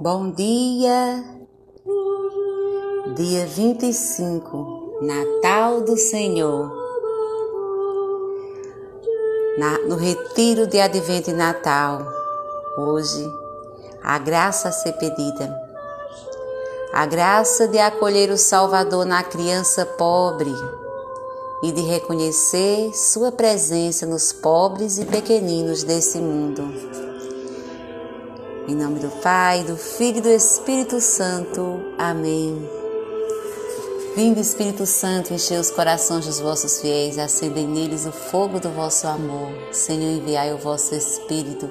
Bom dia, dia 25, Natal do Senhor. Na, no retiro de Advento e Natal, hoje, a graça a ser pedida. A graça de acolher o Salvador na criança pobre e de reconhecer Sua presença nos pobres e pequeninos desse mundo. Em nome do Pai, do Filho e do Espírito Santo. Amém. Vindo Espírito Santo, enchei os corações dos vossos fiéis, acendei neles o fogo do vosso amor. Senhor, enviai o vosso Espírito,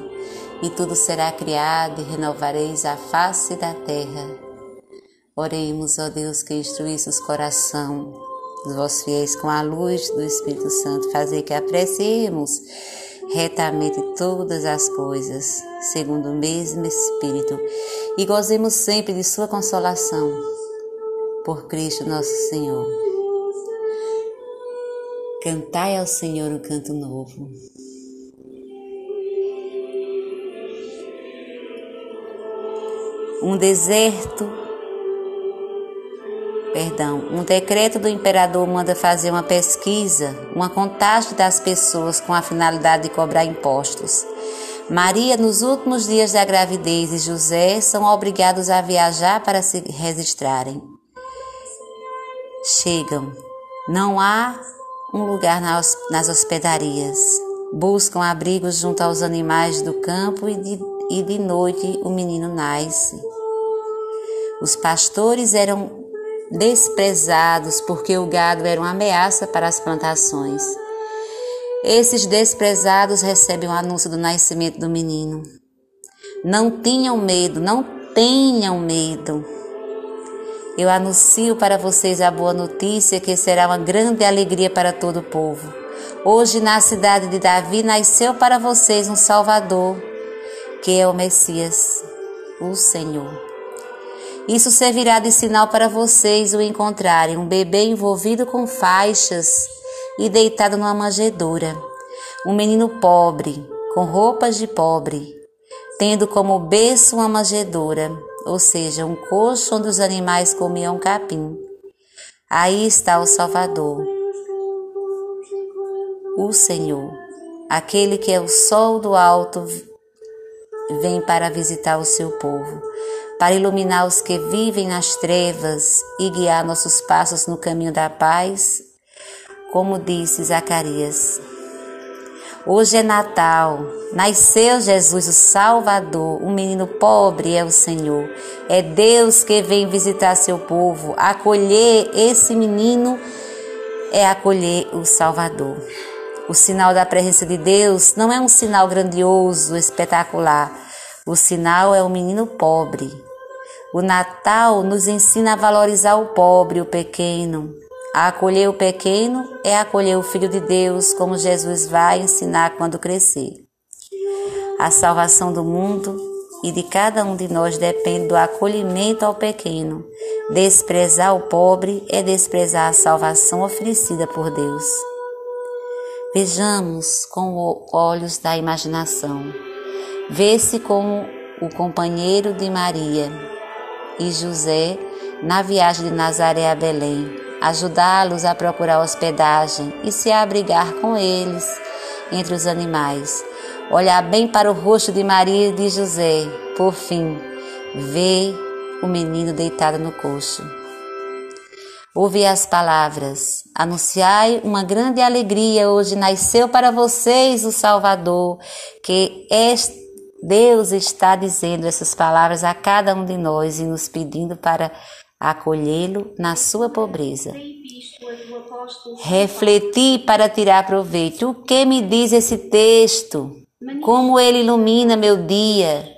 e tudo será criado, e renovareis a face da terra. Oremos, ó Deus, que instruísse os corações dos vossos fiéis com a luz do Espírito Santo, fazer que apreciemos retamente todas as coisas, segundo o mesmo Espírito, e gozemos sempre de Sua consolação. Por Cristo nosso Senhor. Cantai ao Senhor um canto novo. Um deserto perdão, um decreto do imperador manda fazer uma pesquisa, uma contagem das pessoas com a finalidade de cobrar impostos. Maria, nos últimos dias da gravidez, e José são obrigados a viajar para se registrarem. Chegam, não há um lugar nas hospedarias. Buscam abrigos junto aos animais do campo e de, e de noite o menino nasce. Os pastores eram desprezados porque o gado era uma ameaça para as plantações. Esses desprezados recebem o anúncio do nascimento do menino. Não tinham medo, não tenham medo. Eu anuncio para vocês a boa notícia que será uma grande alegria para todo o povo. Hoje, na cidade de Davi, nasceu para vocês um Salvador, que é o Messias, o Senhor. Isso servirá de sinal para vocês o encontrarem um bebê envolvido com faixas e deitado numa manjedoura. Um menino pobre, com roupas de pobre, tendo como berço uma manjedoura, ou seja, um coxo onde os animais comiam capim. Aí está o Salvador, o Senhor, aquele que é o sol do alto, vem para visitar o seu povo para iluminar os que vivem nas trevas e guiar nossos passos no caminho da paz, como disse Zacarias. Hoje é Natal, nasceu Jesus, o Salvador, um menino pobre é o Senhor. É Deus que vem visitar seu povo, acolher esse menino é acolher o Salvador. O sinal da presença de Deus não é um sinal grandioso, espetacular. O sinal é o menino pobre, o Natal nos ensina a valorizar o pobre, o pequeno. A acolher o pequeno é acolher o Filho de Deus, como Jesus vai ensinar quando crescer. A salvação do mundo e de cada um de nós depende do acolhimento ao pequeno. Desprezar o pobre é desprezar a salvação oferecida por Deus. Vejamos com olhos da imaginação. Vê-se como o companheiro de Maria, e José na viagem de Nazaré a Belém, ajudá-los a procurar hospedagem e se abrigar com eles entre os animais. Olhar bem para o rosto de Maria e de José, por fim, ver o menino deitado no coxo. Ouvi as palavras: Anunciai uma grande alegria, hoje nasceu para vocês o Salvador, que este Deus está dizendo essas palavras a cada um de nós e nos pedindo para acolhê-lo na sua pobreza. Refleti para tirar proveito. O que me diz esse texto? Como ele ilumina meu dia,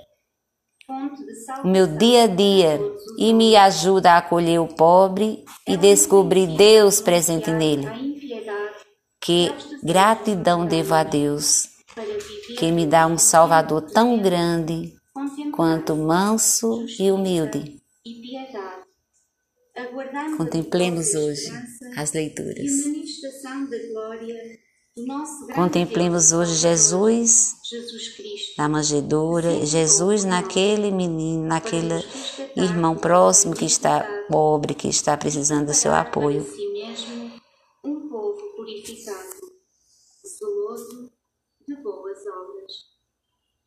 meu dia a dia, e me ajuda a acolher o pobre e descobrir Deus presente nele. Que gratidão devo a Deus que me dá um Salvador tão grande quanto manso e humilde. Contemplemos hoje as leituras. Contemplemos hoje Jesus na manjedoura, Jesus naquele menino, naquele irmão próximo que está pobre, que está precisando do seu apoio.